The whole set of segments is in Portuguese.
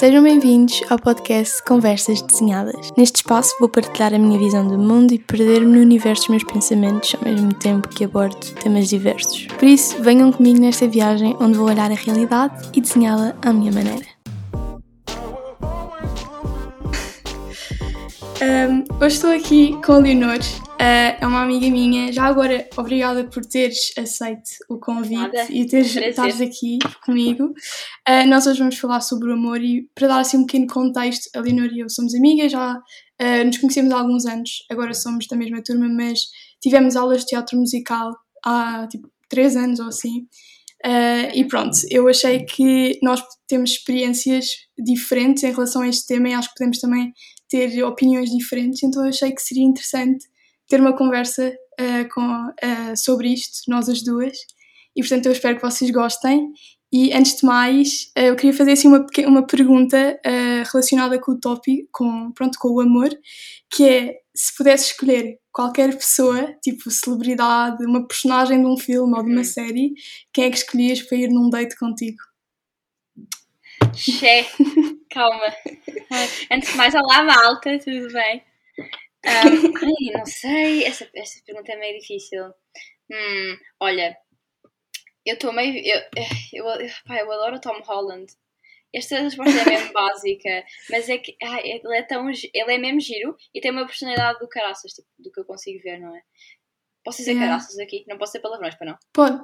Sejam bem-vindos ao podcast Conversas Desenhadas. Neste espaço vou partilhar a minha visão do mundo e perder-me no universo dos meus pensamentos ao mesmo tempo que abordo temas diversos. Por isso, venham comigo nesta viagem onde vou olhar a realidade e desenhá-la à minha maneira. Um, hoje estou aqui com a Leonor, uh, é uma amiga minha. Já agora, obrigada por teres aceito o convite Nada. e teres, Prazer. estares aqui comigo. Uh, nós hoje vamos falar sobre o amor e para dar assim um pequeno contexto, a Leonor e eu somos amigas, já uh, nos conhecemos há alguns anos, agora somos da mesma turma, mas tivemos aulas de teatro musical há tipo três anos ou assim. Uh, e pronto, eu achei que nós temos experiências diferentes em relação a este tema e acho que podemos também ter opiniões diferentes, então eu achei que seria interessante ter uma conversa uh, com, uh, sobre isto, nós as duas, e portanto eu espero que vocês gostem. E antes de mais, uh, eu queria fazer assim uma, uma pergunta relacionada com o tópico, com, pronto, com o amor, que é se pudesse escolher qualquer pessoa, tipo celebridade, uma personagem de um filme ou de uma Uhum. série, quem é que escolhias para ir num date contigo? Xé, calma. Antes de mais, olá malta, tudo bem? Ahm, ai, não sei, essa, essa pergunta é meio difícil. Hum, olha, eu estou meio. Eu, eu, eu, pá, eu adoro o Tom Holland. Esta resposta é mesmo básica, mas é que ai, ele, é tão, ele é mesmo giro e tem uma personalidade do caraças, tipo, do que eu consigo ver, não é? Posso dizer Yeah. caraças aqui? Não posso ser palavrões, para não? Pode,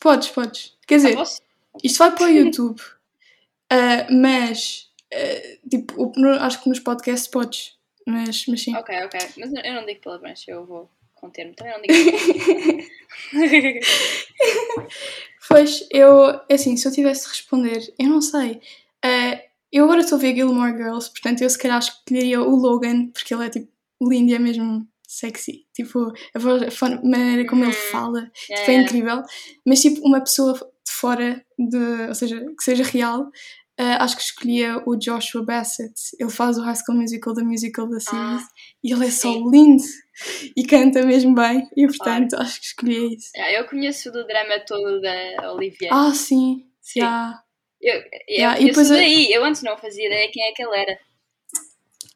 podes, podes. Quer dizer, posso? Isto vai para o YouTube, Ah, mas ah, tipo, acho que nos podcasts podes, mas, mas sim. Ok, ok. Mas eu não digo palavrões, eu vou conter-me. Também não digo. Pois, eu, é assim, se eu tivesse de responder, eu não sei. Ah, eu agora estou a ver Gilmore Girls, portanto eu se calhar escolheria o Logan, porque ele é tipo lindo e é mesmo sexy. Tipo, a, voz, a maneira como ele Uhum. fala Yeah, tipo, é yeah. incrível. Mas tipo, uma pessoa de fora, de, ou seja, que seja real, ah, acho que escolhia o Joshua Bassett. Ele faz o High School Musical da musical da series e ele é só Ah, sim. lindo e canta mesmo bem. E portanto, acho que escolhi isso. Yeah, eu conheço do drama todo da Olivia. Ah, sim. Sim. já. Eu, eu Yeah, e depois a- daí. Eu antes não fazia ideia quem é que ele era.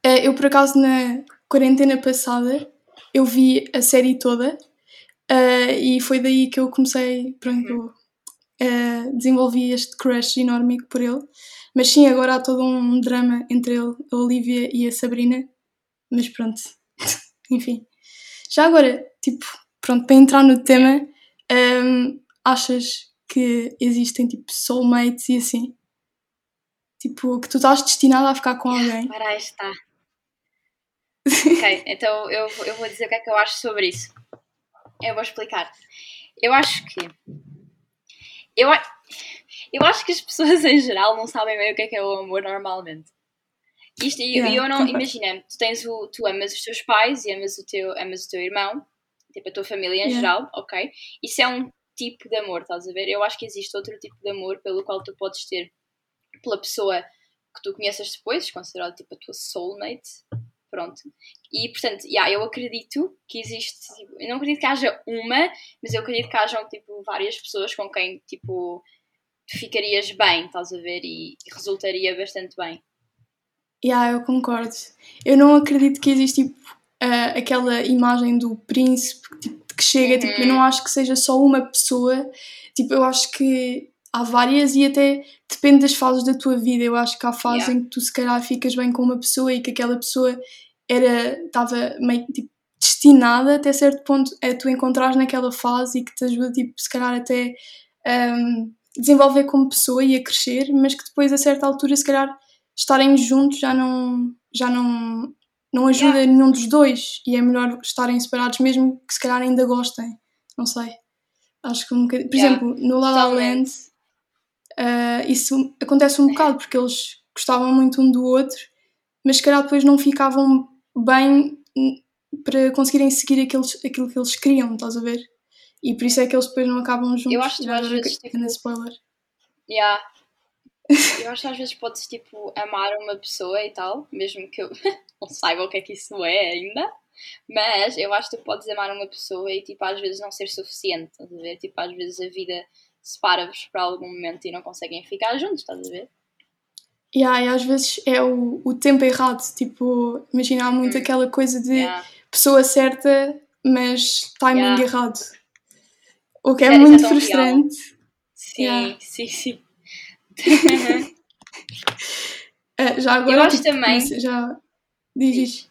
Eh, Eu, por acaso, na quarentena passada, eu vi a série toda eh, e foi daí que eu comecei, pronto, Uhum. Eh, desenvolvi este crush enorme por ele. Mas sim, agora há todo um drama entre ele, a Olivia e a Sabrina. Mas pronto, enfim. Já agora, tipo, pronto, para entrar no tema, ehm, achas que existem, tipo, soulmates e assim? Tipo, que tu estás destinada a ficar com alguém? Ora, aí está. ok, então eu, eu vou dizer o que é que eu acho sobre isso. Eu vou explicar. Eu acho que. Eu, eu acho que as pessoas em geral não sabem bem o que é que é o amor normalmente. Isto, e Yeah, eu não. Imagina, tu, tens o, tu amas os teus pais e amas o teu, amas o teu irmão, tipo a tua família em Yeah. geral, ok? Isso é um tipo de amor, estás a ver? Eu acho que existe outro tipo de amor pelo qual tu podes ter pela pessoa que tu conheças depois, considerada tipo a tua soulmate. Pronto. E portanto, yeah, eu acredito que existe. Tipo, eu não acredito que haja uma, mas eu acredito que hajam tipo, várias pessoas com quem tipo, tu ficarias bem, estás a ver? E, resultaria bastante bem. Yeah, eu concordo. Eu não acredito que existe tipo, ah, aquela imagem do príncipe tipo, que chega. Tipo, eu não acho que seja só uma pessoa. Tipo, eu acho que há várias e até depende das fases da tua vida. Eu acho que há fases Yeah. em que tu se calhar ficas bem com uma pessoa e que aquela pessoa era estava meio tipo, destinada até certo ponto a tu encontrares naquela fase e que te ajuda tipo, se calhar até um, desenvolver como pessoa e a crescer, mas que depois a certa altura se calhar estarem juntos já não já não não ajuda Yeah. nenhum dos dois e é melhor estarem separados mesmo que se calhar ainda gostem não sei acho que um bocadinho por Yeah. exemplo no La La Land ah, isso acontece um bocado porque eles gostavam muito um do outro mas se calhar depois não ficavam bem para conseguirem seguir aqueles, aquilo que eles queriam, estás a ver? E por isso é que eles depois não acabam juntos. Eu acho que às vezes, grande tipo, spoiler. Yeah. Eu acho que às vezes podes tipo amar uma pessoa e tal, mesmo que eu não saiba o que é que isso é ainda. Mas eu acho que tu podes amar uma pessoa e tipo às vezes não ser suficiente, estás a ver? Tipo, às vezes a vida separa-vos para algum momento e não conseguem ficar juntos, estás a ver? Yeah, e às vezes é o, o tempo errado, tipo, imagina, há muito Hum. aquela coisa de Yeah. pessoa certa, mas timing Yeah. errado. O que é é- é muito real. frustrante. Sim, Yeah. sim, sim. Ah, já agora, Eu acho tipo, também- já diz Diz. isto.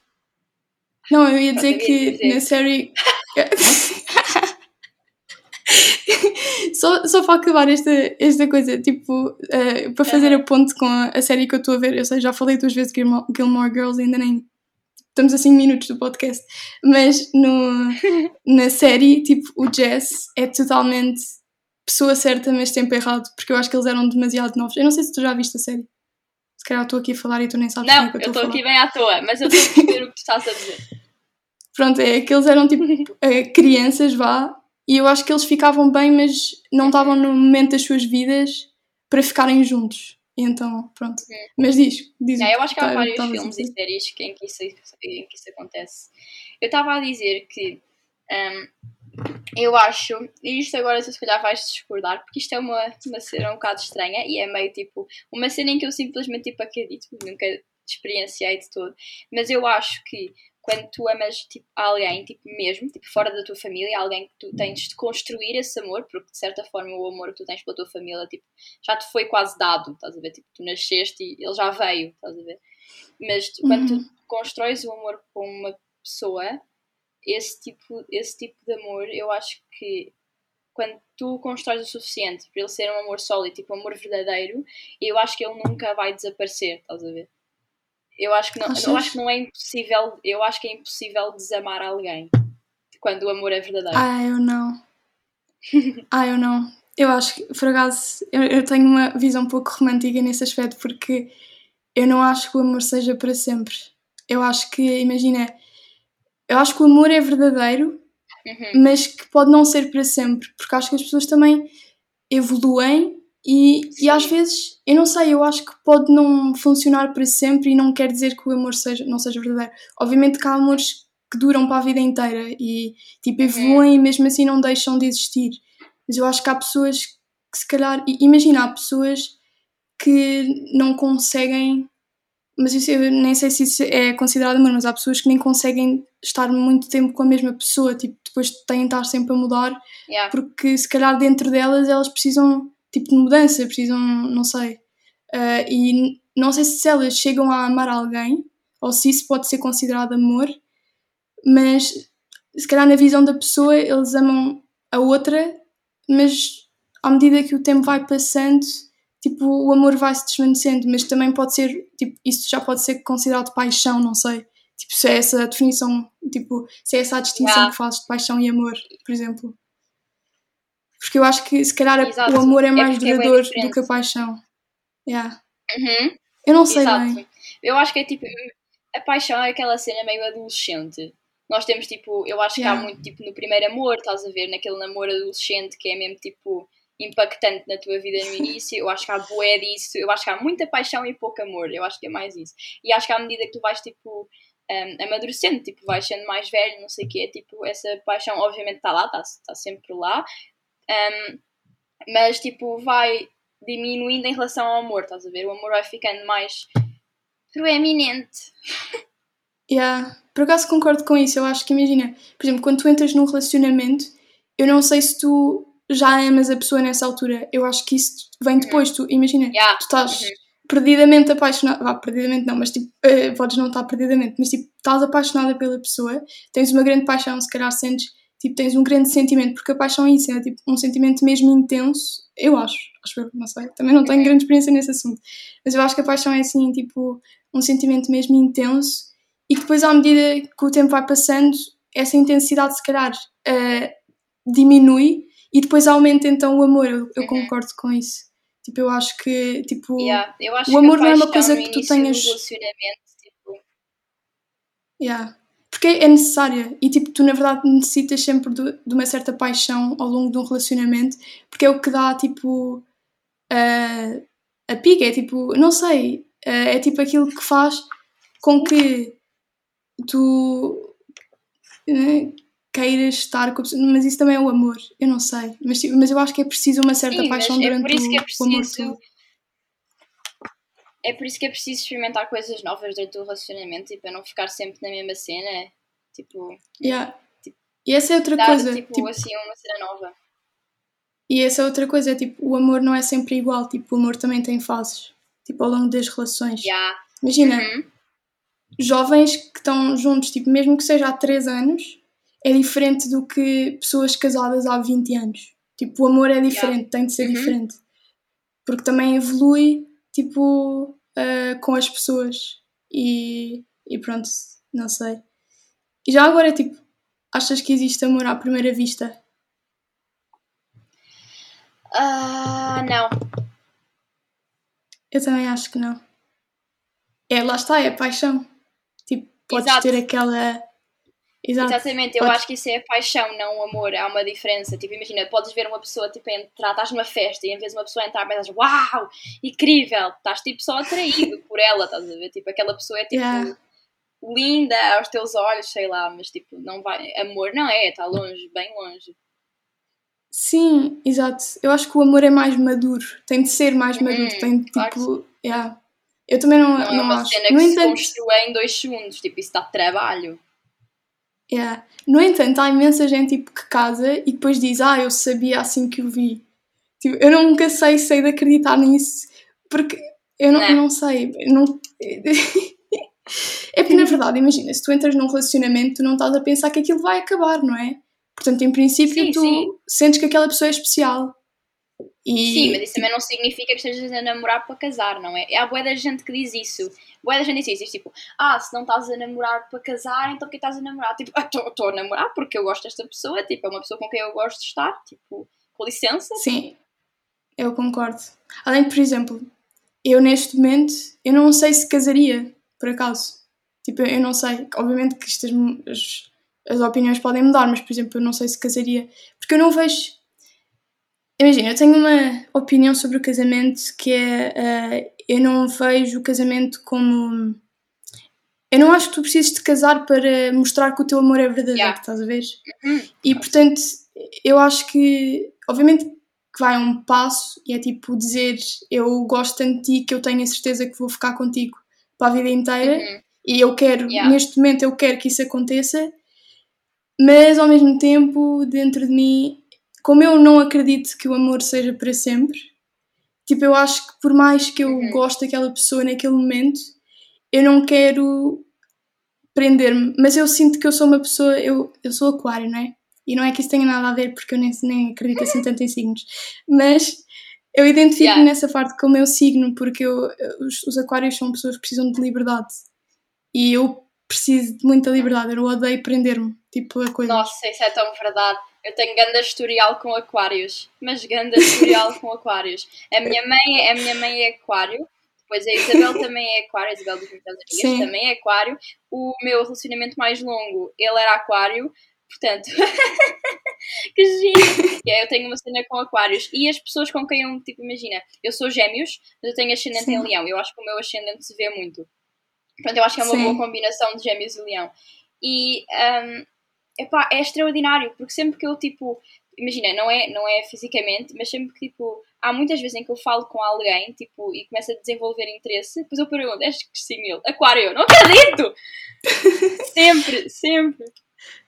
Não, eu ia dizer eu que dizer. na série. só, só para acabar esta, esta coisa, tipo, eh, para fazer a ponte com a, a série que eu estou a ver, eu sei, já falei duas vezes de Gilmore, Gilmore Girls, ainda nem. Estamos a 5 minutos do podcast, mas no, na série, tipo, o Jess é totalmente pessoa certa, mas tempo errado, porque eu acho que eles eram demasiado novos. Eu não sei se tu já viste a série. Se calhar estou aqui a falar e tu nem sabes Não, o que é que eu eu estou aqui bem à toa, mas eu estou a perceber o que tu estás a dizer. Pronto, é que eles eram tipo eh, crianças, vá, e eu acho que eles ficavam bem, mas não estavam no momento das suas vidas para ficarem juntos. Então, pronto. Mas diz, diz. o Não, eu acho que há tá- vários filmes e séries que- em que, isso, em que isso acontece. Eu estava a dizer que hum, eu acho, e isto agora se calhar vais discordar, porque isto é uma, uma cena um bocado estranha e é meio tipo uma cena em que eu simplesmente tipo acredito, nunca experienciei de todo, mas eu acho que quando tu amas tipo, alguém, tipo mesmo, tipo fora da tua família, alguém que tu tens de construir esse amor, porque de certa forma o amor que tu tens pela tua família tipo, já te foi quase dado, estás a ver? Tipo, tu nasceste e ele já veio, estás a ver? Mas tu- quando Uhum. tu constróis o amor com uma pessoa, esse tipo, esse tipo de amor, eu acho que quando tu constróis o suficiente para ele ser um amor sólido, tipo um amor verdadeiro, eu acho que ele nunca vai desaparecer, estás a ver? Eu acho que não, eu Achas? acho que não é impossível, eu acho que é impossível desamar alguém quando o amor é verdadeiro. Ah, eu não. ah, eu não. Eu acho que, por acaso, eu, eu tenho uma visão um pouco romântica nesse aspecto, porque eu não acho que o amor seja para sempre. Eu acho que, imagina, eu acho que o amor é verdadeiro, Uhum. mas que pode não ser para sempre, porque acho que as pessoas também evoluem e, e às vezes, eu não sei, eu acho que pode não funcionar para sempre e não quer dizer que o amor seja, não seja verdadeiro. Obviamente que há amores que duram para a vida inteira e tipo Uhum. evoluem e mesmo assim não deixam de existir. Mas eu acho que há pessoas que se calhar, imagina, há pessoas que não conseguem mas isso eu nem sei se isso é considerado amor, mas há pessoas que nem conseguem estar muito tempo com a mesma pessoa, tipo, depois têm de estar sempre a mudar, Yeah. porque se calhar dentro delas elas precisam tipo de mudança, precisam, não sei. Ah, e não sei se elas chegam a amar alguém ou se isso pode ser considerado amor, mas se calhar na visão da pessoa eles amam a outra, mas à medida que o tempo vai passando, tipo, o amor vai se desvanecendo, mas também pode ser, tipo, isso já pode ser considerado paixão, não sei. Tipo, se é essa definição, tipo, se é essa a distinção Yeah. que fazes de paixão e amor, por exemplo. Porque eu acho que se calhar a- Exato. o amor é É mais é duradouro diferente. do que a paixão. Yeah. Uhum. Eu não sei Exato. bem. Eu acho que é tipo. A paixão é aquela cena meio adolescente. Nós temos tipo. Eu acho que há Yeah. muito tipo no primeiro amor, estás a ver? Naquele namoro adolescente que é mesmo tipo impactante na tua vida no início. Eu acho que há bué disso. Eu acho que há muita paixão e pouco amor. Eu acho que é mais isso. E acho que à medida que tu vais tipo. Um, amadurecendo, tipo, vais sendo mais velho, não sei o quê, tipo, essa paixão obviamente está lá, está tá sempre lá, Um, mas tipo, vai diminuindo em relação ao amor, estás a ver? O amor vai ficando mais proeminente. Yeah. Por acaso concordo com isso. Eu acho que, imagina, por exemplo, quando tu entras num relacionamento, eu não sei se tu já amas a pessoa nessa altura. Eu acho que isso vem depois. Tu, imagina, Yeah. tu estás Uhum. perdidamente apaixonada. Vá, perdidamente não, mas tipo, eh, podes não estar perdidamente, mas tipo, estás apaixonada pela pessoa, tens uma grande paixão, se calhar sentes, tipo, tens um grande sentimento, porque a paixão é isso, é tipo um sentimento mesmo intenso. Eu acho, acho eu, não sei. Também não tenho grande experiência nesse assunto, mas eu acho que a paixão é assim, tipo, um sentimento mesmo intenso e que depois, à medida que o tempo vai passando, essa intensidade, se calhar, eh, diminui e depois aumenta então o amor. Eu, eu Uhum. concordo com isso. Tipo, eu acho que, tipo, Yeah. Acho o amor que não é uma coisa que tu tenhas- tipo, yeah. Porque é necessária. E tipo, tu na verdade necessitas sempre de, de uma certa paixão ao longo de um relacionamento, porque é o que dá tipo a, a pica, é tipo, não sei, é tipo aquilo que faz com que tu né, queiras estar com a pessoa, mas isso também é o amor, eu não sei, mas, tipo, mas eu acho que é preciso uma certa Sim, paixão é durante por isso que é o, o amor preciso- todo. É por isso que é preciso experimentar coisas novas dentro do relacionamento, tipo, para não ficar sempre na mesma cena. Tipo. Yeah. E essa é outra dar, coisa. tipo, tipo, assim, uma cena nova. E essa é outra coisa, tipo, o amor não é sempre igual, tipo, o amor também tem fases, tipo, ao longo das relações. Yeah. Imagina, Uhum. jovens que estão juntos, tipo, mesmo que seja há 3 anos, é diferente do que pessoas casadas há 20 anos. Tipo, o amor é diferente, tem de ser Uhum. diferente. Porque também evolui, tipo, ah, com as pessoas. E, e pronto, não sei. E já agora, tipo, achas que existe amor à primeira vista? Ah, não. Eu também acho que não. É, lá está, é paixão. Tipo, podes Exato. ter aquela. Exato. Exatamente, eu Podes- acho que isso é paixão, não amor. Há uma diferença. Tipo, imagina, podes ver uma pessoa tipo, entrar, estás numa festa e em vez de uma pessoa entrar, pensas, uau, incrível, estás tipo só atraído por ela, estás a ver? Tipo, aquela pessoa é tipo Yeah. linda aos teus olhos, sei lá, mas tipo, não vai. Amor não é, está longe, bem longe. Sim, exato. Eu acho que o amor é mais maduro. Tem de ser mais Uhum, maduro. Tem de, claro tipo. yeah. Eu também não, Não, não, é uma acho. cena No que se entanto, em dois segundos, tipo, isso dá trabalho. Yeah. no entanto, há imensa gente tipo, que casa e depois diz: Ah, eu sabia assim que o vi. Tipo, eu nunca sei se sei de acreditar nisso porque eu não, Não. eu não sei. não- É porque, na verdade, imagina, se tu entras num relacionamento, tu não estás a pensar que aquilo vai acabar, não é? Portanto, em princípio, Sim, tu sim. sentes que aquela pessoa é especial. E, Sim, mas isso também não significa que estejas a namorar para casar, não é? Há boa da gente que diz isso. Boa da gente diz isso, tipo, ah, se não estás a namorar para casar, então que estás a namorar? Tipo, ah, estou a namorar porque eu gosto desta pessoa, tipo, é uma pessoa com quem eu gosto de estar, tipo, com licença. Sim, eu concordo. Além de, por exemplo, eu neste momento, eu não sei se casaria, por acaso. Tipo, eu não sei. Obviamente que estas, as, as opiniões podem mudar, mas, por exemplo, eu não sei se casaria. Porque eu não vejo... Imagina, eu tenho uma opinião sobre o casamento que é... eh, eu não vejo o casamento como... Eu não acho que tu precises de casar para mostrar que o teu amor é verdadeiro, Yeah. estás a ver? Uhum. E portanto, eu acho que, obviamente, que vai um passo e é tipo dizer eu gosto tanto de ti que eu tenho a certeza que vou ficar contigo para a vida inteira Uhum. e eu quero, Yeah. neste momento, eu quero que isso aconteça, mas ao mesmo tempo, dentro de mim, como eu não acredito que o amor seja para sempre, tipo, eu acho que por mais que eu Uhum. goste daquela pessoa naquele momento, eu não quero prender-me, mas eu sinto que eu sou uma pessoa, eu, eu sou aquário, não é? E não é que isso tenha nada a ver, porque eu nem, nem acredito assim tanto em signos, mas eu identifico-me Yeah. nessa parte com o meu signo, porque eu, os, os aquários são pessoas que precisam de liberdade e eu preciso de muita liberdade, eu odeio prender-me, tipo, a coisas. Nossa, isso é tão verdade. Eu tenho ganda historial com aquários, mas ganda historial com aquários. A minha mãe, a minha mãe é aquário, depois a Isabel também é aquário, a Isabel dos meus amigas também é aquário. O meu relacionamento mais longo, ele era aquário, portanto, que giro! Eu tenho uma cena com aquários. E as pessoas com quem eu, tipo, imagina, eu sou gêmeos, mas eu tenho ascendente Sim. em leão. Eu acho que o meu ascendente se vê muito. Portanto, eu acho que é uma Sim. boa combinação de gêmeos e leão. E hum, epá, é extraordinário, porque sempre que eu, tipo, imagina, não é, não é fisicamente, mas sempre que, tipo, há muitas vezes em que eu falo com alguém, tipo, e começo a desenvolver interesse, depois eu pergunto, és que sim, ele, aquário, eu não acredito! sempre, sempre.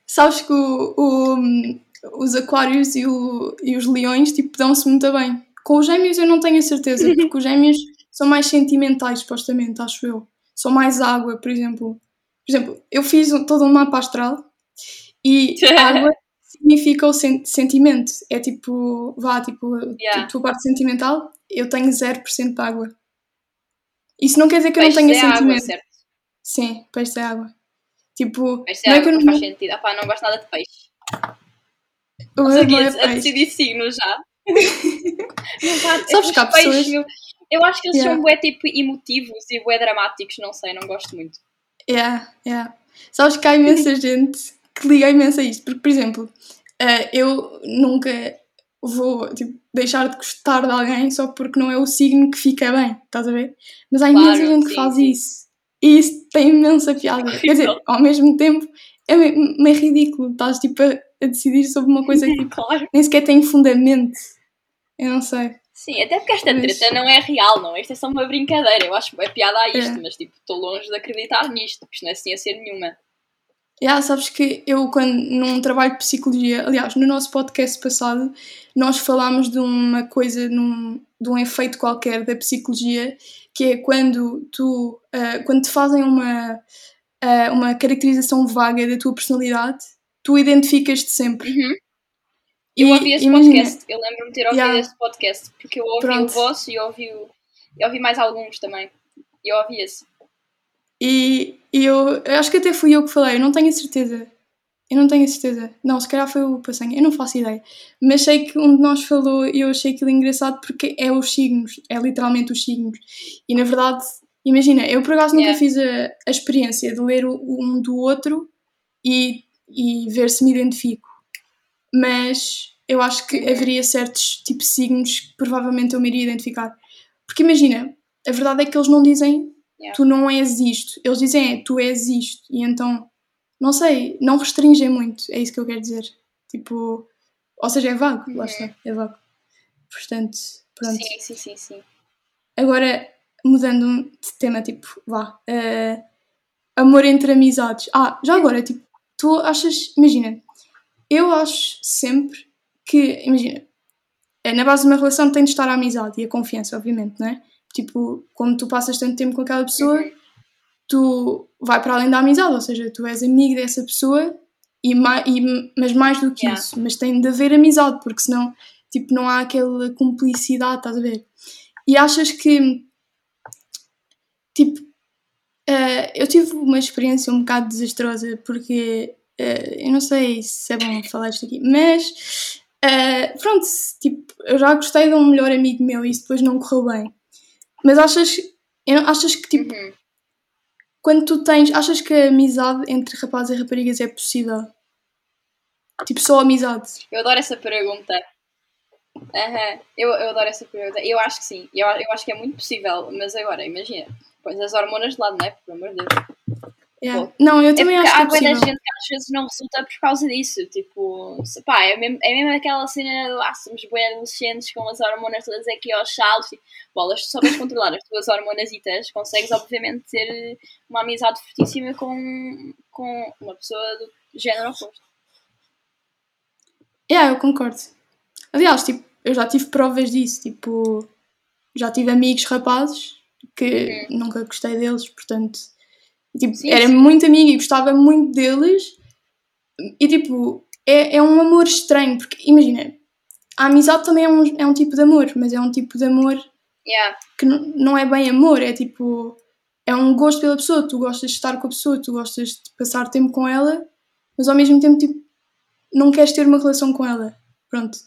Sabes que o- o- os aquários e, o- e os leões, tipo, dão-se muito bem. Com os gêmeos eu não tenho a certeza, porque os gêmeos são mais sentimentais, supostamente, acho eu. São mais água, por exemplo. Por exemplo, eu fiz todo um mapa astral e água significa o sen- sentimento. É tipo, vá, tipo, Yeah. tua parte sentimental, eu tenho 0% de água. Isso não quer dizer que eu Peixe não tenha é água, sentimento. certo? Sim, peixe é água. Tipo, Peixe é não é água, que eu não faz sentido. Ah pá, não gosto nada de peixe. é a peixe. decidir signo já. pá, Sabes que há pessoas- meu, eu acho que eles Yeah. são bué tipo emotivos e bué dramáticos, não sei, não gosto muito. Yeah, yeah. Sabes que há imensa gente que liga imenso a isto, porque, por exemplo, eh, eu nunca vou tipo, deixar de gostar de alguém só porque não é o signo que fica bem, estás a ver? Mas há imensa Claro, gente que faz isso e isso tem imensa piada. Quer dizer, ao mesmo tempo é meio, meio ridículo, estás tipo a, a decidir sobre uma coisa que tipo, Claro. nem sequer tem fundamento. Eu não sei. Sim, até porque esta mas... treta não é real, não. Isto é só uma brincadeira. Eu acho é piada a isto, é. mas tipo, estou longe de acreditar nisto, isto não é ciência nenhuma. Yeah, sabes que eu, quando num trabalho de psicologia, aliás, no nosso podcast passado, nós falámos de uma coisa, num, de um efeito qualquer da psicologia, que é quando tu, uh, quando te fazem uma, uh, uma caracterização vaga da tua personalidade, tu identificas-te sempre. Uhum. Eu ouvi esse imagina, podcast, eu lembro-me de ter ouvido yeah. esse podcast, porque eu ouvi Pronto. o vosso e ouvi, o, e ouvi mais alguns também. E eu ouvi esse. E, e eu, eu, acho que até fui eu que falei, eu não tenho a certeza. Eu não tenho a certeza. Não, se calhar foi o Passanha, eu não faço ideia. Mas sei que um de nós falou e eu achei aquilo engraçado porque é os signos, é literalmente os signos. E na verdade, imagina, eu por acaso nunca yeah. fiz a, a experiência de ler um do outro e, e ver se me identifico. Mas eu acho que haveria certos tipos de signos que provavelmente eu me iria identificar. Porque imagina, a verdade é que eles não dizem yeah. tu não és isto. Eles dizem é, tu és isto. E então, não sei, não restringem muito, é isso que eu quero dizer. Tipo, ou seja, é vago, uhum. lá está, é vago. Portanto, pronto. Sim, sim, sim, sim. Agora, mudando de tema, tipo, vá. Uh, amor entre amizades. Ah, já agora, tipo, tu achas, imagina, eu acho sempre que, imagina, é, na base de uma relação tem de estar a amizade e a confiança, obviamente, não é? Tipo, como tu passas tanto tempo com aquela pessoa, uhum. tu vai para além da amizade, ou seja, tu és amigo dessa pessoa, e, e mas mais do que yeah. isso, mas tem de haver amizade, porque senão tipo, não há aquela cumplicidade, estás a ver? E achas que, tipo, uh, eu tive uma experiência um bocado desastrosa, porque uh, eu não sei se é bom falar isto aqui, mas uh, pronto, tipo, eu já gostei de um melhor amigo meu e isso depois não correu bem. Mas achas, achas que tipo, uhum. quando tu tens, achas que a amizade entre rapazes e raparigas é possível? Tipo, só amizade? Eu adoro essa pergunta. Uhum. Eu, eu adoro essa pergunta. Eu acho que sim. Eu, eu acho que é muito possível. Mas agora, imagina, pões as hormonas de lado, não é? Pelo amor de Deus. Yeah. Não, eu é também é acho que há muita gente que às vezes não resulta por causa disso. Tipo, pá, é mesmo, é mesmo aquela cena do ah, somos bem adolescentes com as hormonas todas aqui aos saltos. Tipo, bolas, tu sabes controlar as tuas hormonas e consegues obviamente ter uma amizade fortíssima com, com uma pessoa do género oposto. Yeah, eu concordo. Aliás, tipo, eu já tive provas disso. Tipo, já tive amigos rapazes que uhum. nunca gostei deles, portanto Tipo, sim, era sim. muito amiga e gostava muito deles. E tipo, é, é um amor estranho, porque imagina, a amizade também é um, é um tipo de amor, mas é um tipo de amor yeah. que não é bem amor, é tipo, é um gosto pela pessoa, tu gostas de estar com a pessoa, tu gostas de passar tempo com ela, mas ao mesmo tempo, tipo, não queres ter uma relação com ela. Pronto.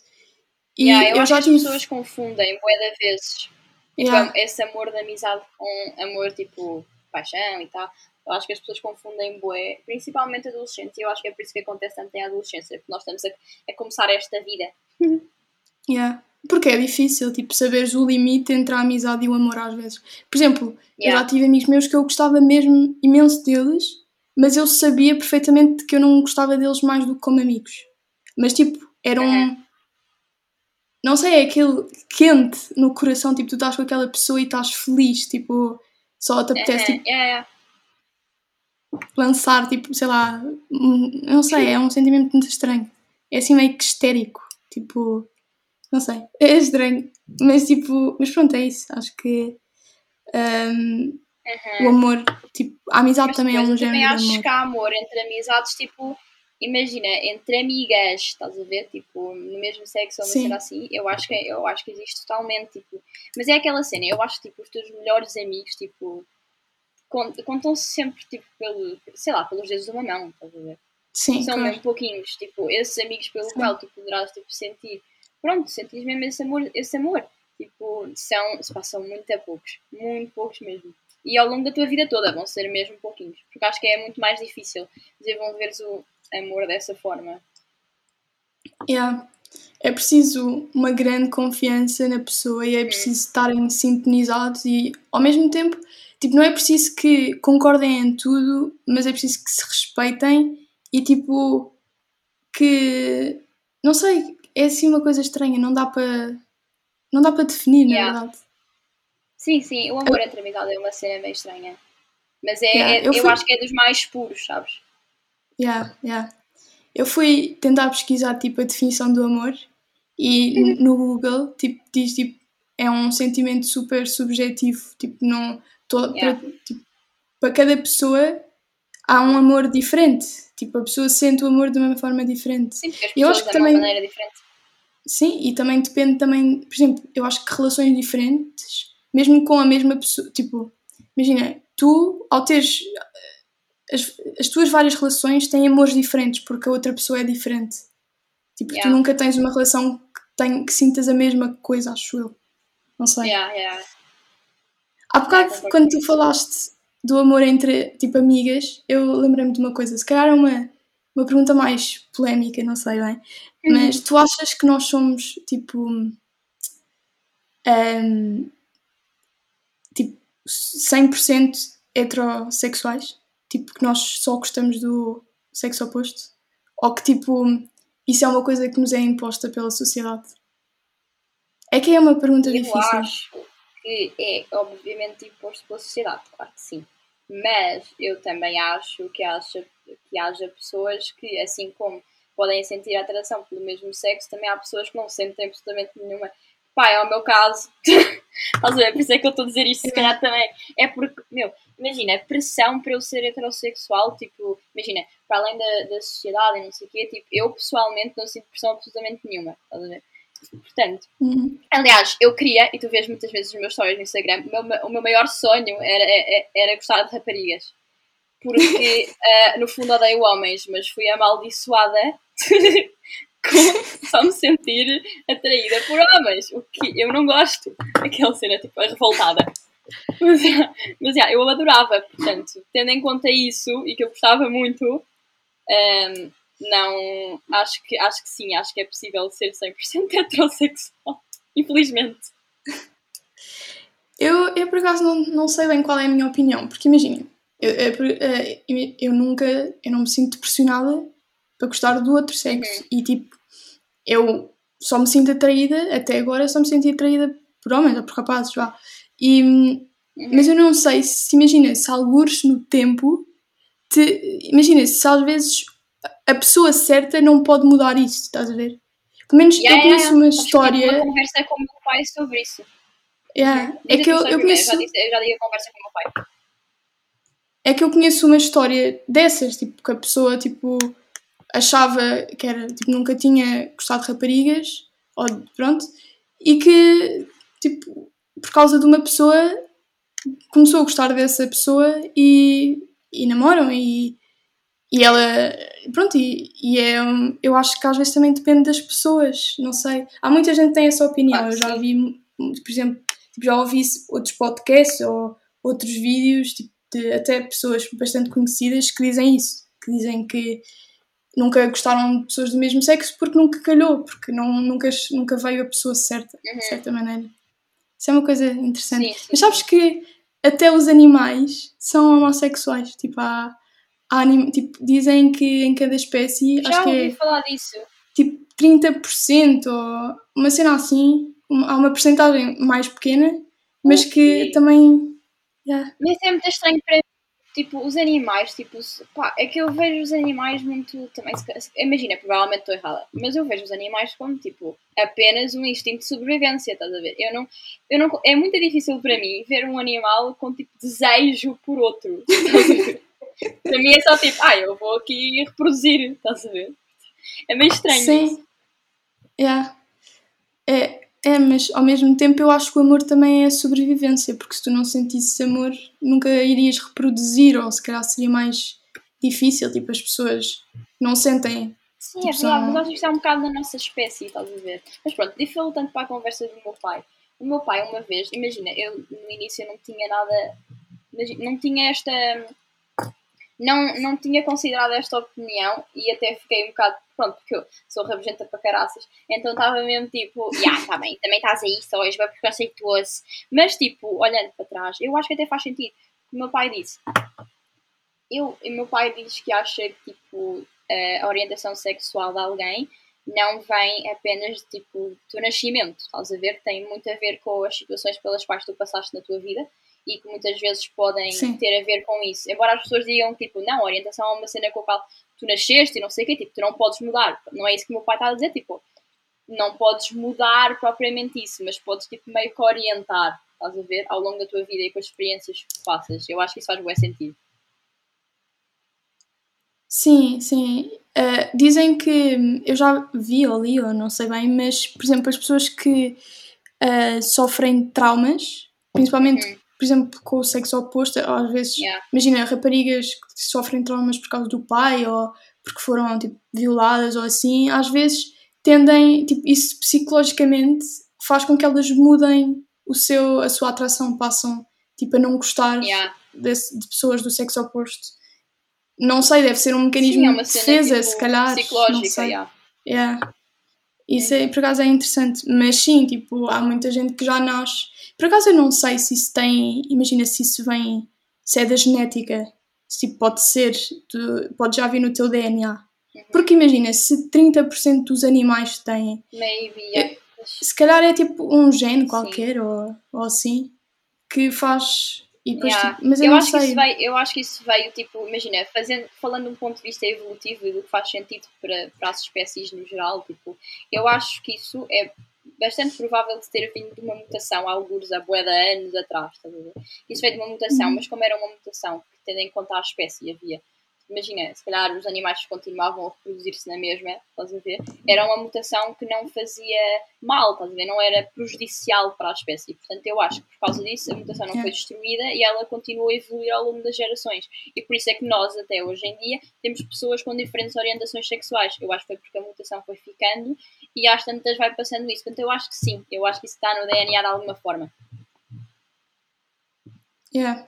E yeah, eu, eu acho já que tive... as pessoas confundem, bué vezes, yeah. esse amor de amizade com amor, tipo, paixão e tal. Eu acho que as pessoas confundem bué, principalmente adolescentes, e eu acho que é por isso que acontece tanto em adolescência, porque nós estamos a, a começar esta vida. Yeah. Porque é difícil, tipo, saberes o limite entre a amizade e o amor às vezes. Por exemplo, yeah. eu já tive amigos meus que eu gostava mesmo imenso deles, mas eu sabia perfeitamente que eu não gostava deles mais do que como amigos. Mas, tipo, eram... Um... Não sei, é aquele quente no coração, tipo, tu estás com aquela pessoa e estás feliz, tipo, só te apetece, tipo, yeah lançar, tipo, sei lá, não sei, é um sentimento muito estranho. É assim meio que histérico, tipo, não sei, é estranho, mas tipo, mas pronto, é isso. Acho que um, uhum. o amor, tipo, a amizade mas também é um género. Também acho amor. que há amor entre amizades, tipo, imagina, entre amigas, estás a ver, tipo, no mesmo sexo ou uma cena assim, eu acho que eu acho que existe totalmente, tipo, mas é aquela cena, eu acho tipo os teus melhores amigos, tipo, contam-se sempre, tipo, pelo, sei lá, pelos dedos de uma mão, estás a ver? Sim, São claro. mesmo pouquinhos, tipo, esses amigos pelo Sim. qual tu poderás, tipo, sentir, pronto, sentir mesmo esse amor, esse amor. Tipo, são, se passam muito a poucos, muito poucos mesmo. E ao longo da tua vida toda vão ser mesmo pouquinhos, porque acho que é muito mais difícil desenvolveres o amor dessa forma. Yeah. É preciso uma grande confiança na pessoa e é uhum. preciso estarem sintonizados e ao mesmo tempo Tipo, não é preciso que concordem em tudo, mas é preciso que se respeitem e tipo que não sei, é assim uma coisa estranha, não dá para não dá para definir, Yeah. na verdade. Sim, sim, o amor entre amizade é uma cena meio estranha. Mas é, Yeah, é- eu eu, fui- acho que é dos mais puros, sabes? Yeah, yeah. Eu fui tentar pesquisar tipo a definição do amor e n- no Google tipo, diz tipo é um sentimento super subjetivo, tipo não Yeah. para, tipo, para cada pessoa há um amor diferente, tipo a pessoa sente o amor de uma forma diferente. Sim, porque as Eu pessoas acho que também- maneira diferente. Sim, e também depende também, por exemplo, eu acho que relações diferentes, mesmo com a mesma pessoa, tipo, imagina, tu ao teres eh, as, as tuas várias relações têm amores diferentes porque a outra pessoa é diferente. Tipo, tu Yeah. nunca tens uma relação que, tem, que sintas a mesma coisa, acho eu. Não sei. Yeah, yeah. Há bocado, quando tu falaste do amor entre, tipo, amigas, eu lembrei-me de uma coisa, se calhar é uma, uma pergunta mais polémica, não sei bem, mas tu achas que nós somos, tipo, ehm, tipo, 100% heterossexuais? Tipo, que nós só gostamos do sexo oposto? Ou que, tipo, isso é uma coisa que nos é imposta pela sociedade? É que é uma pergunta Eu difícil. acho que é, obviamente, imposto pela sociedade, claro que sim. Mas eu também acho que haja, que haja pessoas que, assim como podem sentir atração pelo mesmo sexo, também há pessoas que não sentem absolutamente nenhuma. Pá, é o meu caso. Estás a ver? Por isso é que eu estou a dizer isto, se calhar também. É porque, meu, imagina, a pressão para eu ser heterossexual, tipo, imagina, para além da, da sociedade e não sei o quê, tipo, eu pessoalmente não sinto pressão absolutamente nenhuma. Estás a ver? Portanto, Uhum. Aliás, eu queria, e tu vês muitas vezes os meus stories no Instagram, o meu, o meu maior sonho era, era, era gostar de raparigas. Porque, eh, no fundo, odeio homens, mas fui amaldiçoada com só me sentir atraída por homens, o que eu não gosto. Aquela cena, tipo, é revoltada. Mas, mas yeah, eu adorava, portanto, tendo em conta isso e que eu gostava muito, ehm, não, acho que, acho que sim, acho que é possível ser 100% heterossexual. Infelizmente. Eu, eu por acaso não, não sei bem qual é a minha opinião, porque imagina, eu, eu, eu- nunca, eu não me sinto pressionada para gostar do outro sexo e tipo, eu só me sinto atraída, até agora só me senti atraída por homens ou por rapazes, vá. E, mas eu não sei se, imagina, se algures no tempo, te, imagina, se às vezes a pessoa certa não pode mudar isso, estás a ver? Pelo menos Yeah, eu conheço yeah, uma tive história. uma conversa com o meu pai sobre isso. Yeah, é que eu, eu conheço. já, disse, eu já dei a conversa com o meu pai. É que eu conheço uma história dessas, tipo, que a pessoa, tipo, achava que era, tipo, nunca tinha gostado de raparigas, ou pronto, e que, tipo, por causa de uma pessoa, começou a gostar dessa pessoa e, e namoram e, e ela, pronto, e, e é, eu acho que às vezes também depende das pessoas, não sei. Há muita gente que tem essa opinião, Claro eu já vi, por exemplo, tipo, já ouvi outros podcasts ou outros vídeos, tipo, de até pessoas bastante conhecidas que dizem isso, que dizem que nunca gostaram de pessoas do mesmo sexo porque nunca calhou, porque não, nunca, nunca veio a pessoa certa, de certa maneira. Isso é uma coisa interessante. Sim, sim, Mas sabes que até os animais são homossexuais, tipo, há, há anim- tipo dizem que em cada espécie, Já acho que ouvi é falar disso. tipo 30% ou uma cena assim, uma- há uma porcentagem mais pequena, mas que também. yeah. Mas é muito estranho para mim. Tipo, os animais, tipo, pá, é que eu vejo os animais muito também. Imagina, provavelmente estou errada, mas eu vejo os animais como, tipo, apenas um instinto de sobrevivência, estás a ver? Eu não, eu não, é muito difícil para mim ver um animal com, tipo, desejo por outro. estás a ver? para mim é só tipo, ah, eu vou aqui reproduzir, estás a ver? É meio estranho. Sim. isso. Yeah. É, é, mas ao mesmo tempo eu acho que o amor também é sobrevivência, porque se tu não sentisses amor, nunca irias reproduzir, ou se calhar seria mais difícil, tipo, as pessoas não sentem. Sim, Tipo, é verdade, mas acho que isto é um bocado da nossa espécie, estás a ver? Mas pronto, difero tanto para a conversa do meu pai. O meu pai, uma vez, imagina, eu no início não tinha nada, não tinha esta, não, não tinha considerado esta opinião e até fiquei um bocado, pronto, porque eu sou rabugenta para caraças, então estava mesmo tipo, já, está bem, também estás aí, só és bem preconceituoso. Mas tipo, olhando para trás, eu acho que até faz sentido. O meu pai disse, eu, o meu pai diz que acha que tipo, a orientação sexual de alguém não vem apenas tipo do nascimento, estás a ver? Tem muito a ver com as situações pelas quais tu passaste na tua vida e que muitas vezes podem Sim. ter a ver com isso. Embora as pessoas digam tipo, não, a orientação é uma cena com a qual tu nasceste e não sei o quê, tipo, tu não podes mudar. Não é isso que o meu pai está a dizer, tipo, não podes mudar propriamente isso, mas podes tipo meio que orientar, estás a ver, ao longo da tua vida e com as experiências que passas. Eu acho que isso faz bom sentido. Sim, sim. Uh, dizem que eu já vi ou li, ou não sei bem, mas por exemplo, as pessoas que uh, sofrem traumas, principalmente, uhum. Por exemplo, com o sexo oposto, às vezes, yeah. imagina raparigas que sofrem traumas por causa do pai ou porque foram tipo, violadas ou assim, às vezes tendem, tipo, isso psicologicamente faz com que elas mudem o seu, a sua atração, passam tipo, a não gostar yeah. de, de pessoas do sexo oposto. Não sei, deve ser um mecanismo Sim, é de defesa, tipo, se calhar. Psicológica, yeah. yeah. Isso é, por acaso é interessante, mas sim, tipo, há muita gente que já nasce. Por acaso eu não sei se isso tem, imagina se isso vem, se é da genética, se pode ser, tu, pode já vir no teu DNA. Uhum. Porque imagina, se 30% dos animais têm. Maybe, yeah. Se calhar é tipo um gene qualquer ou, ou assim que faz e depois, yeah. tipo, mas eu, eu acho sei. Que isso veio, eu acho que isso veio, tipo, imagina, fazendo, falando de um ponto de vista evolutivo e do que faz sentido para, para as espécies no geral, tipo, eu acho que isso é bastante provável de ter vindo de uma mutação, há alguns há de anos atrás, ver? Isso veio de uma mutação, uhum. mas como era uma mutação que tendo em conta a espécie havia imagina, se calhar os animais continuavam a reproduzir-se na mesma, estás a ver? Era uma mutação que não fazia mal, estás a ver? Não era prejudicial para a espécie. Portanto, eu acho que por causa disso a mutação não foi destruída e ela continua a evoluir ao longo das gerações. E por isso é que nós, até hoje em dia, temos pessoas com diferentes orientações sexuais. Eu acho que foi porque a mutação foi ficando e às tantas vai passando isso. Portanto, eu acho que sim, eu acho que isso está no DNA de alguma forma. Yeah.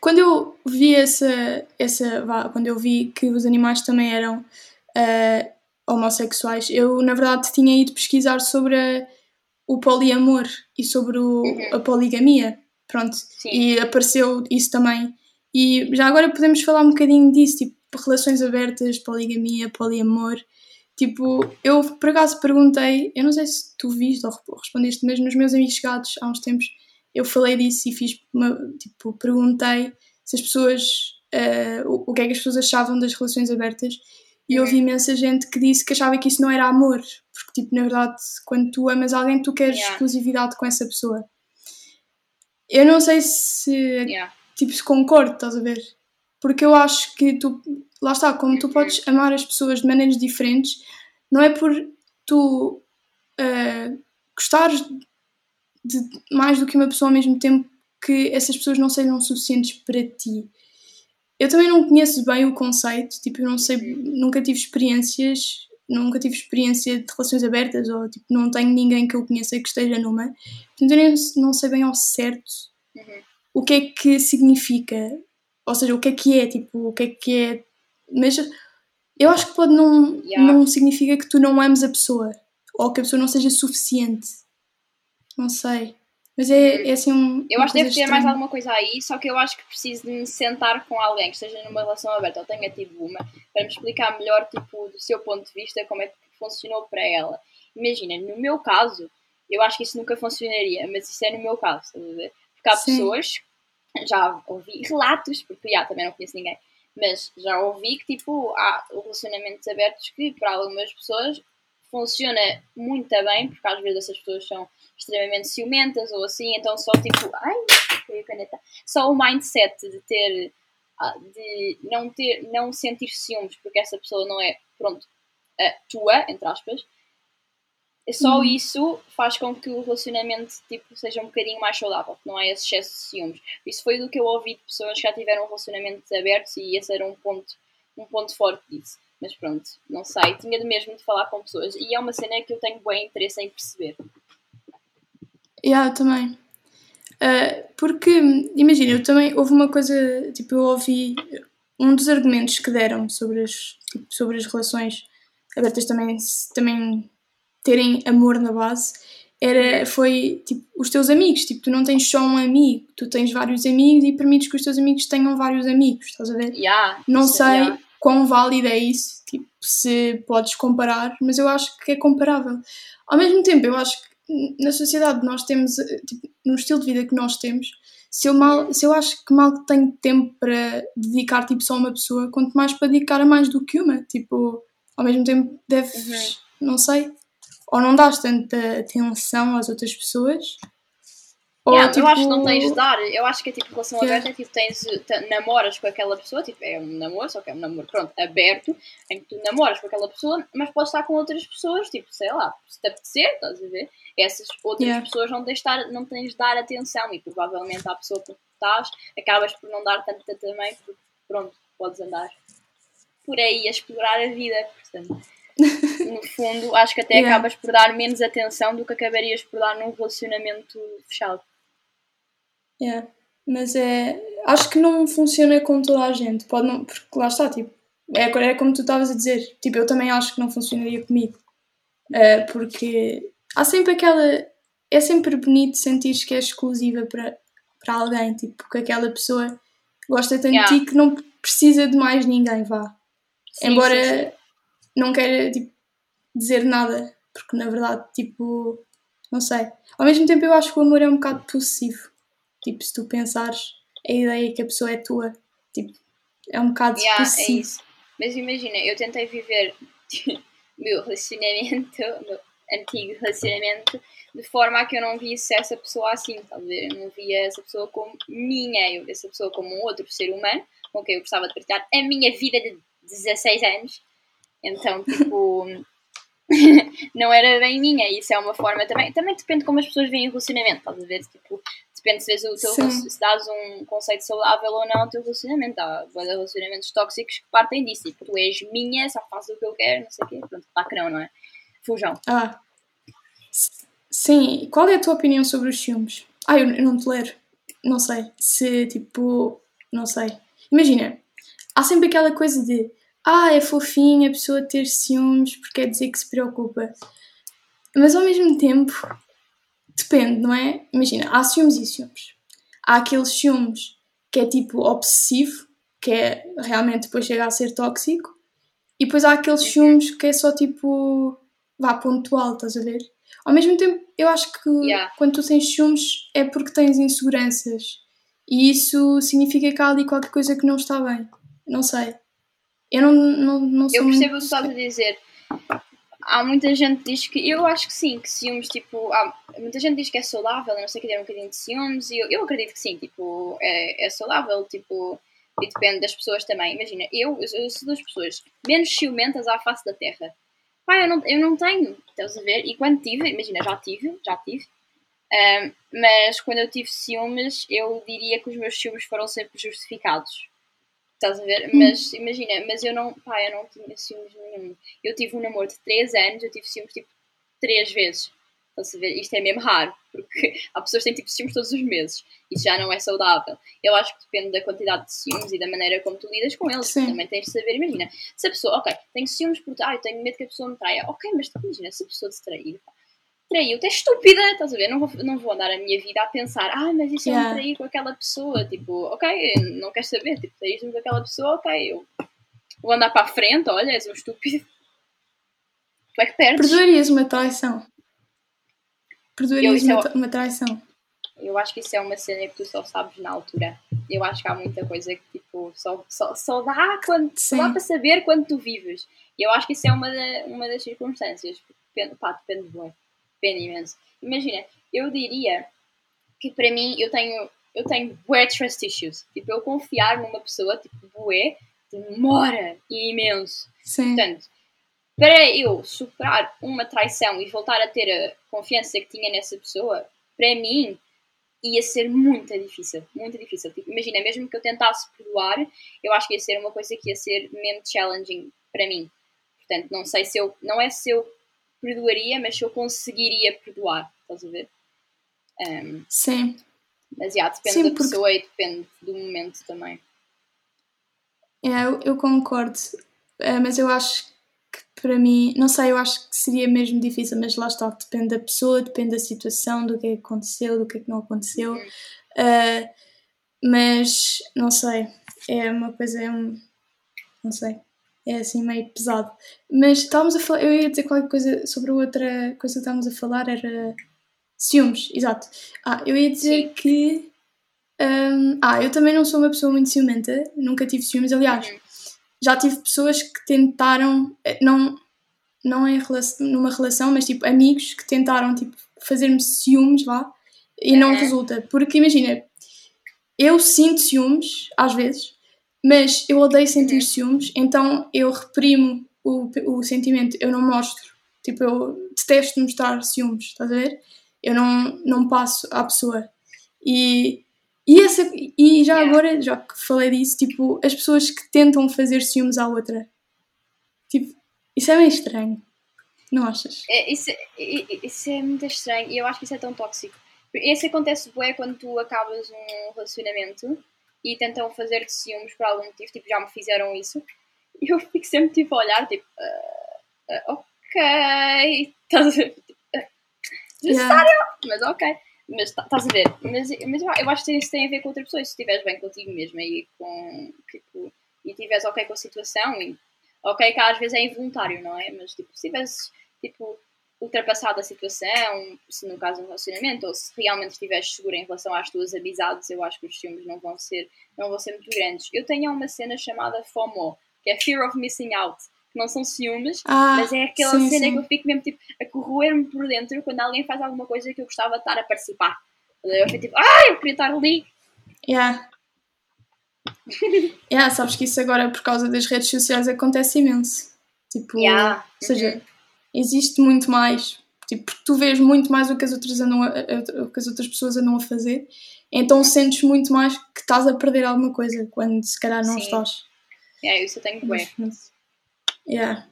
Quando eu vi essa, essa quando eu vi que os animais também eram uh, homossexuais, eu na verdade tinha ido pesquisar sobre a, o poliamor e sobre o, uhum. a poligamia, pronto, Sim. e apareceu isso também. E já agora podemos falar um bocadinho disso, tipo relações abertas, poligamia, poliamor. Tipo, eu por acaso perguntei, eu não sei se tu viste ou respondeste, mas nos meus amigos chegados há uns tempos eu falei disso e fiz uma, tipo, perguntei se as pessoas, uh, o, o que é que as pessoas achavam das relações abertas e ouvi uhum. imensa gente que disse que achava que isso não era amor, porque, tipo, na verdade, quando tu amas alguém, tu queres yeah. exclusividade com essa pessoa. Eu não sei se, yeah. tipo, se concordo, estás a ver? Porque eu acho que tu, lá está, como tu uhum. podes amar as pessoas de maneiras diferentes, não é por tu uh, gostares de mais do que uma pessoa ao mesmo tempo que essas pessoas não sejam suficientes para ti. Eu também não conheço bem o conceito, tipo, eu não sei, nunca tive experiências, nunca tive experiência de relações abertas ou tipo, não tenho ninguém que eu conheça que esteja numa. Portanto, eu não sei bem ao certo uhum. o que é que significa, ou seja, o que é que é, tipo, o que é que é. Mas eu acho que pode não, yeah. não significa que tu não ames a pessoa ou que a pessoa não seja suficiente. Não sei. Mas é, é assim um. Eu acho que deve ter mais alguma coisa aí, só que eu acho que preciso de me sentar com alguém que esteja numa relação aberta ou tenha tido uma, para me explicar melhor, tipo, do seu ponto de vista, como é que funcionou para ela. Imagina, no meu caso, eu acho que isso nunca funcionaria, mas isso é no meu caso, estás a ver? Porque há Sim. pessoas, já ouvi relatos, porque já também não conheço ninguém, mas já ouvi que, tipo, há relacionamentos abertos que, para algumas pessoas, funciona muito bem, porque às vezes essas pessoas são extremamente ciumentas ou assim, então só tipo, ai, foi a caneta, só o mindset de ter, ah, de não ter, não sentir ciúmes porque essa pessoa não é, pronto, a tua, entre aspas, só uhum. isso faz com que o relacionamento tipo, seja um bocadinho mais saudável, que não há esse excesso de ciúmes. Isso foi do que eu ouvi de pessoas que já tiveram relacionamentos abertos e esse era um ponto, um ponto forte disso. Mas pronto, não sei, tinha de mesmo de falar com pessoas e é uma cena que eu tenho bem interesse em perceber. Yeah, eu também. Uh, porque, imagina, eu também houve uma coisa, tipo, eu ouvi um dos argumentos que deram sobre as, tipo, sobre as relações abertas também, também terem amor na base era, foi tipo, os teus amigos. Tipo, tu não tens só um amigo, tu tens vários amigos e permites que os teus amigos tenham vários amigos, estás a ver? Yeah, não sei, yeah. Quão válido é isso, tipo, se podes comparar, mas eu acho que é comparável. Ao mesmo tempo, eu acho que na sociedade nós temos, tipo, no estilo de vida que nós temos, se eu, mal, se eu acho que mal tenho tempo para dedicar tipo, só a uma pessoa, quanto mais para dedicar a mais do que uma, tipo, ao mesmo tempo deves, uhum. não sei, ou não dás tanta atenção às outras pessoas, ou, yeah, tipo... Eu acho que não tens de dar. Eu acho que é tipo relação yeah. aberta, é tipo, tens, namoras com aquela pessoa, tipo, é um namoro, só que é um namoro, pronto, aberto, em que tu namoras com aquela pessoa, mas podes estar com outras pessoas, tipo, sei lá, se te apetecer, estás a ver? Essas outras yeah. pessoas não tens, de dar, não tens de dar atenção e provavelmente à pessoa que estás acabas por não dar tanta também, porque pronto, podes andar por aí a explorar a vida, portanto. no fundo, acho que até yeah. acabas por dar menos atenção do que acabarias por dar num relacionamento fechado. Yeah. Mas é. Acho que não funciona com toda a gente. Pode não, porque lá está, tipo. É, é como tu estavas a dizer. Tipo, eu também acho que não funcionaria comigo. Uh, porque há sempre aquela. É sempre bonito sentir que é exclusiva para, para alguém. Tipo, que aquela pessoa gosta tanto yeah. de ti que não precisa de mais ninguém, vá. Sim, Embora sim, sim. não queira tipo, dizer nada. Porque na verdade, tipo. Não sei. Ao mesmo tempo, eu acho que o amor é um bocado possessivo. Tipo, se tu pensares a ideia que a pessoa é tua, tipo, é um bocado yeah, É isso. Mas imagina, eu tentei viver o meu relacionamento, meu antigo relacionamento, de forma a que eu não visse essa pessoa assim, talvez eu não via essa pessoa como minha, eu via essa pessoa como um outro ser humano com quem eu gostava de partilhar a minha vida de 16 anos. Então, tipo, não era bem minha, isso é uma forma também. Também depende de como as pessoas veem o relacionamento, estás a ver? Tipo, depende se, o teu, se dás um conceito saudável ou não ao teu relacionamento. Há relacionamentos tóxicos que partem disso. Tipo, tu és minha, só fazes o que eu quero, não sei o quê. Pronto, que não, é? Fujam. Ah. Sim, qual é a tua opinião sobre os ciúmes? Ah, eu, eu não te ler. Não sei. Se, tipo, não sei. Imagina, há sempre aquela coisa de ah, é fofinha a pessoa ter ciúmes porque quer dizer que se preocupa. Mas ao mesmo tempo, depende, não é? Imagina, há ciúmes e ciúmes. Há aqueles ciúmes que é tipo obsessivo, que é realmente depois chega a ser tóxico, e depois há aqueles ciúmes que é só tipo vá pontual, estás a ver? Ao mesmo tempo, eu acho que yeah. quando tu tens ciúmes é porque tens inseguranças. E isso significa que há ali qualquer coisa que não está bem. Não sei. Eu não, não, não sou Eu percebo o que estás a dizer há muita gente que diz que eu acho que sim, que ciúmes, tipo, há, muita gente diz que é saudável, não sei que ter um bocadinho de ciúmes, e eu, eu acredito que sim, tipo, é, é saudável, tipo, e depende das pessoas também. Imagina, eu, eu, sou das pessoas menos ciumentas à face da Terra. Pá, eu não, eu não tenho, estás a ver? E quando tive, imagina, já tive, já tive, um, mas quando eu tive ciúmes, eu diria que os meus ciúmes foram sempre justificados. Estás a ver? Hum. Mas imagina, mas eu não, pá, eu não tinha ciúmes nenhum. Eu tive um namoro de 3 anos, eu tive ciúmes tipo 3 vezes. Estás a ver? Isto é mesmo raro, porque há pessoas que têm tipo ciúmes todos os meses. Isso já não é saudável. Eu acho que depende da quantidade de ciúmes e da maneira como tu lidas com eles. Sim. Também tens de saber, imagina, se a pessoa, ok, tenho ciúmes porque, ah, eu tenho medo que a pessoa me traia. Ok, mas imagina, se a pessoa te trair, pá, traiu-te, é estúpida, estás a ver? Não vou, não vou andar a minha vida a pensar, ah, mas isso yeah. é um trair com aquela pessoa, tipo, ok, não queres saber, tipo, traíste com aquela pessoa, ok, eu vou andar para a frente, olha, és um estúpido. Tu é que perdes. Perdoarias uma traição? Perdoarias uma, é, uma traição? Eu acho que isso é uma cena que tu só sabes na altura. Eu acho que há muita coisa que tipo, só, só, só dá quando só dá para saber quando tu vives. E eu acho que isso é uma, da, uma das circunstâncias. Depende, pá, depende muito imenso. Imagina, eu diria que para mim eu tenho, eu tenho bué trust issues. Tipo, eu confiar numa pessoa, tipo, bué, demora imenso. Sim. Portanto, para eu superar uma traição e voltar a ter a confiança que tinha nessa pessoa, para mim ia ser muito difícil, muito difícil. Tipo, imagina, mesmo que eu tentasse perdoar, eu acho que ia ser uma coisa que ia ser mesmo challenging para mim. Portanto, não sei se eu, não é se eu perdoaria, mas se eu conseguiria perdoar, estás a ver? Um, Sim. Mas já, depende Sim, da porque... pessoa e depende do momento também. É, eu, eu concordo, é, mas eu acho que para mim, não sei, eu acho que seria mesmo difícil, mas lá está, depende da pessoa, depende da situação, do que é que aconteceu, do que é que não aconteceu. Uhum. Uh, mas não sei, é uma coisa, é um, não sei. É assim meio pesado. Mas estávamos a falar, eu ia dizer qualquer coisa sobre a outra coisa que estávamos a falar, era ciúmes, exato. Ah, eu ia dizer que. Um, ah, eu também não sou uma pessoa muito ciumenta, nunca tive ciúmes, aliás, uhum. já tive pessoas que tentaram, eh, não, não em relação, numa relação, mas tipo amigos que tentaram tipo, fazer-me ciúmes, vá, e uhum. não resulta. Porque imagina, eu sinto ciúmes, às vezes, mas eu odeio sentir uhum. ciúmes, então eu reprimo o, o sentimento, eu não mostro. Tipo, eu detesto mostrar ciúmes, estás a ver? Eu não, não passo à pessoa. E, e, essa, e já agora, já que falei disso, tipo, as pessoas que tentam fazer ciúmes à outra. Tipo, isso é meio estranho. Não achas? É, isso, isso é muito estranho e eu acho que isso é tão tóxico. Isso acontece bem quando tu acabas um relacionamento e tentam fazer-te ciúmes por algum motivo, tipo, já me fizeram isso. E eu fico sempre tipo a olhar, tipo, uh, uh, ok, estás a ver? Necessário, yeah. mas ok. Mas tá, estás a ver? Mas, mas eu acho que isso tem a ver com outra pessoa. Se estiveres bem contigo mesmo e com. Tipo, e estiveres ok com a situação, e, ok, que às vezes é involuntário, não é? Mas tipo, se estiveres tipo, ultrapassado a situação, se no caso um relacionamento, ou se realmente estiveres seguro em relação às tuas amizades, eu acho que os ciúmes não vão ser, não vão ser muito grandes. Eu tenho uma cena chamada FOMO, que é Fear of Missing Out, que não são ciúmes, ah, mas é aquela sim, cena sim. que eu fico mesmo tipo a corroer-me por dentro quando alguém faz alguma coisa que eu gostava de estar a participar. Eu fico tipo, ah, eu queria estar ali. Yeah. yeah, sabes que isso agora por causa das redes sociais acontece imenso. Tipo, yeah. ou seja, uhum existe muito mais, tipo, porque tu vês muito mais o que as outras, andam a, a, o que as outras pessoas andam a fazer, então sentes muito mais que estás a perder alguma coisa quando se calhar não Sim. estás. É, isso eu tenho bem. Yeah.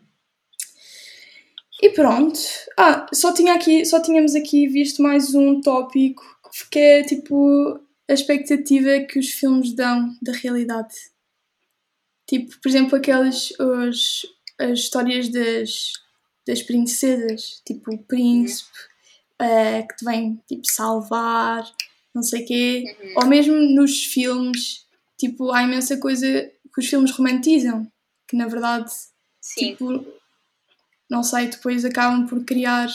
E pronto. Ah, só, tinha aqui, só tínhamos aqui visto mais um tópico que é tipo a expectativa que os filmes dão da realidade. Tipo, por exemplo, aquelas os, as histórias das das princesas, tipo o príncipe uh, que te vem tipo salvar, não sei o quê, uhum. ou mesmo nos filmes, tipo, há imensa coisa que os filmes romantizam, que na verdade, Sim. tipo, não sei, depois acabam por criar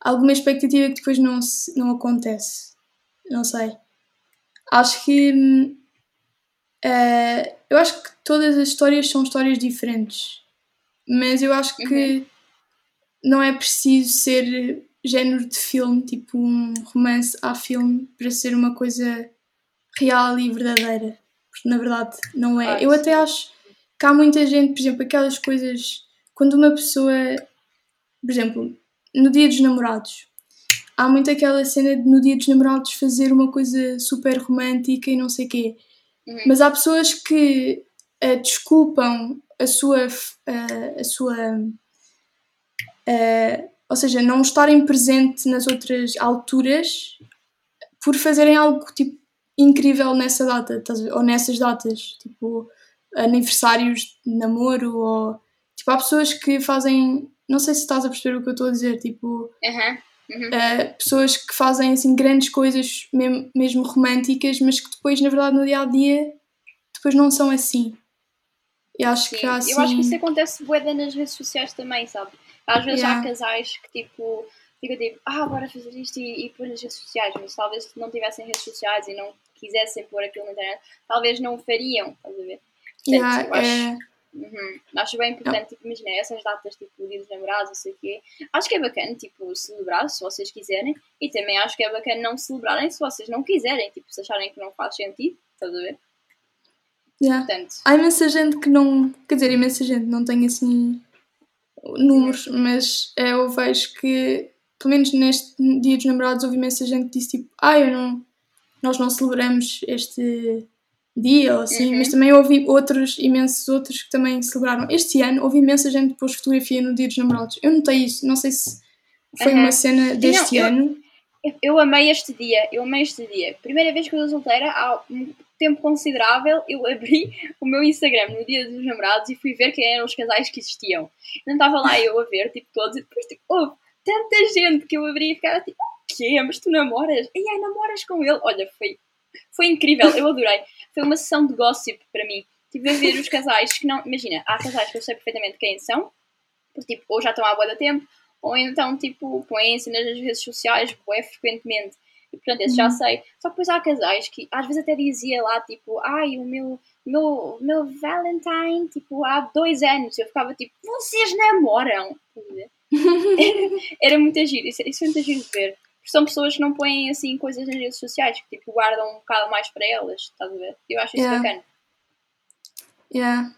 alguma expectativa que depois não, se, não acontece. Não sei. Acho que. Uh, eu acho que todas as histórias são histórias diferentes. Mas eu acho que uhum não é preciso ser género de filme, tipo um romance a filme, para ser uma coisa real e verdadeira. Porque na verdade não é. Ah, Eu até acho que há muita gente, por exemplo, aquelas coisas. Quando uma pessoa. Por exemplo, no dia dos namorados. Há muito aquela cena de no dia dos namorados fazer uma coisa super romântica e não sei o quê. Uhum. Mas há pessoas que uh, desculpam a sua, uh, a sua Uh, ou seja, não estarem presente nas outras alturas por fazerem algo tipo incrível nessa data, ou nessas datas, tipo aniversários de namoro, ou tipo, há pessoas que fazem, não sei se estás a perceber o que eu estou a dizer, tipo, uhum. Uhum. Uh, pessoas que fazem assim grandes coisas mesmo, mesmo românticas, mas que depois, na verdade, no dia a dia, depois não são assim. E acho Sim. que há, assim... Eu acho que isso acontece bué nas redes sociais também, sabe? Às vezes yeah. há casais que tipo ficam tipo, ah, bora fazer isto e, e pôr nas redes sociais, mas talvez se não tivessem redes sociais e não quisessem pôr aquilo na internet, talvez não o fariam, estás a ver? Portanto, yeah, acho, é... uhum, acho bem importante, tipo, imagina, essas datas, tipo, dia dos namorados, não sei o quê, acho que é bacana, tipo, celebrar se vocês quiserem, e também acho que é bacana não celebrarem se vocês não quiserem, tipo, se acharem que não faz sentido, estás a ver? Yeah. Portanto, Há imensa gente que não, quer dizer, imensa gente não tem assim números, mas é, eu vejo que, pelo menos neste dia dos namorados, houve imensa gente que disse tipo, ah, eu não, nós não celebramos este dia ou assim, uhum. mas também houve outros, imensos outros que também celebraram. Este ano houve imensa gente que pôs fotografia no dia dos namorados. Eu notei isso, não sei se foi uhum. uma cena deste não, ano. Eu, eu amei este dia, eu amei este dia. Primeira vez que eu sou solteira, há tempo considerável, eu abri o meu Instagram no dia dos namorados e fui ver quem eram os casais que existiam. Não estava lá eu a ver, tipo, todos, e depois, tipo, houve tanta gente que eu abri e ficava tipo, o quê? Mas tu namoras? E aí, namoras com ele? Olha, foi, foi incrível, eu adorei. Foi uma sessão de gossip para mim. Tipo, a ver os casais que não. Imagina, há casais que eu sei perfeitamente quem são, porque tipo, ou já estão há boa da tempo, ou então, tipo, põem-se nas redes sociais, bué, frequentemente. E portanto, esse já sei. Só que depois há casais que às vezes até dizia lá, tipo, ai, o meu, meu, meu Valentine, tipo, há dois anos. Eu ficava tipo, vocês namoram? Era muito giro, isso, isso é muito giro de ver. Porque são pessoas que não põem assim coisas nas redes sociais, que tipo, guardam um bocado mais para elas, estás a ver? Eu acho isso Yeah. bacana. Yeah.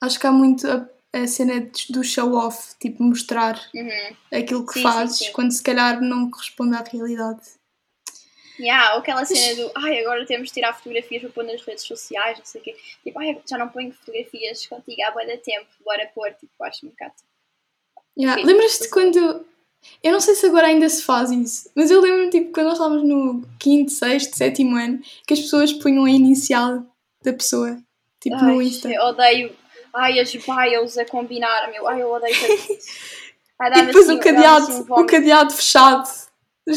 Acho que há muito a, a cena do show-off, tipo, mostrar Uhum. aquilo que Sim, sim, fazes, sim. quando se calhar não corresponde à realidade. Yeah, aquela cena do ai, agora temos de tirar fotografias para pôr nas redes sociais, não sei o quê. Tipo, ai, já não ponho fotografias contigo há boa tempo, bora pôr, tipo, acho um bocado. Yeah. Lembras-te quando. Eu não sei se agora ainda se faz isso, mas eu lembro-me tipo, quando nós estávamos no quinto, sexto, sétimo ano, que as pessoas punham a inicial da pessoa, tipo no Ai, Insta. eu odeio, ai, as bios a combinar, meu, ai, eu odeio tanto isso. Ai, E depois assim- o cadeado, assim um o cadeado fechado.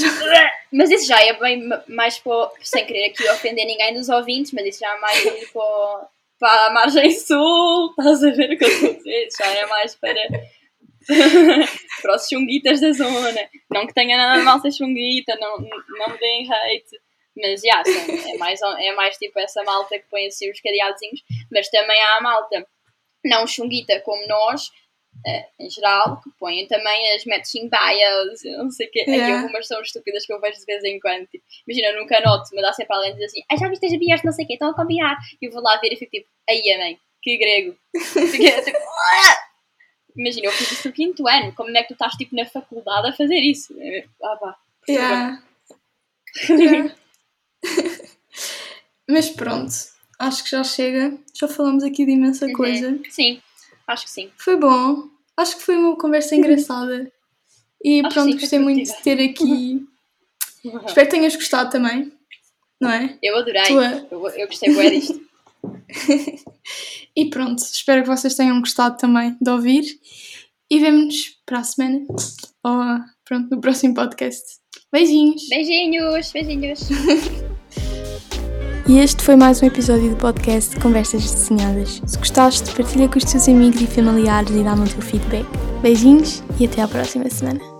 Mas isso já é bem ma- mais para, sem querer aqui ofender ninguém dos ouvintes, mas isso já é mais para, para a margem sul, estás a ver o que eu estou a dizer? Já é mais para, para os chunguitas da zona. Não que tenha nada mal ser chunguita, não, não me deem hate. Mas já, é, mais, é mais tipo essa malta que põe assim os cadeadozinhos, mas também há a malta não chunguita como nós, eh, em geral, que põem também as matching bios, não sei o quê. Aí Yeah. algumas são estúpidas que eu vejo de vez em quando. Tipo, imagina, eu nunca noto, mas há sempre alguém que diz assim: ah, já viste as bios, não sei o quê, estão a combinar. E eu vou lá ver e fico tipo: aí, mãe, que grego. Fiquei tipo, "Ah!" Imagina, eu fiz isso no quinto ano, como é que tu estás tipo na faculdade a fazer isso? Ah, pá. Yeah. Yeah. mas pronto, acho que já chega. Já falamos aqui de imensa Uhum. coisa. Sim, acho que sim. Foi bom. Acho que foi uma conversa engraçada. E Acho pronto, sim, gostei muito de ter aqui. Espero que tenhas gostado também. Não é? Eu adorei. Tua- Eu, eu gostei bem disto. E pronto, espero que vocês tenham gostado também de ouvir. E vemo-nos para a semana. Ou pronto, no próximo podcast. Beijinhos! Beijinhos, beijinhos. E este foi mais um episódio do podcast Conversas Desenhadas. Se gostaste, partilha com os teus amigos e familiares e dá-me o teu feedback. Beijinhos e até à próxima semana.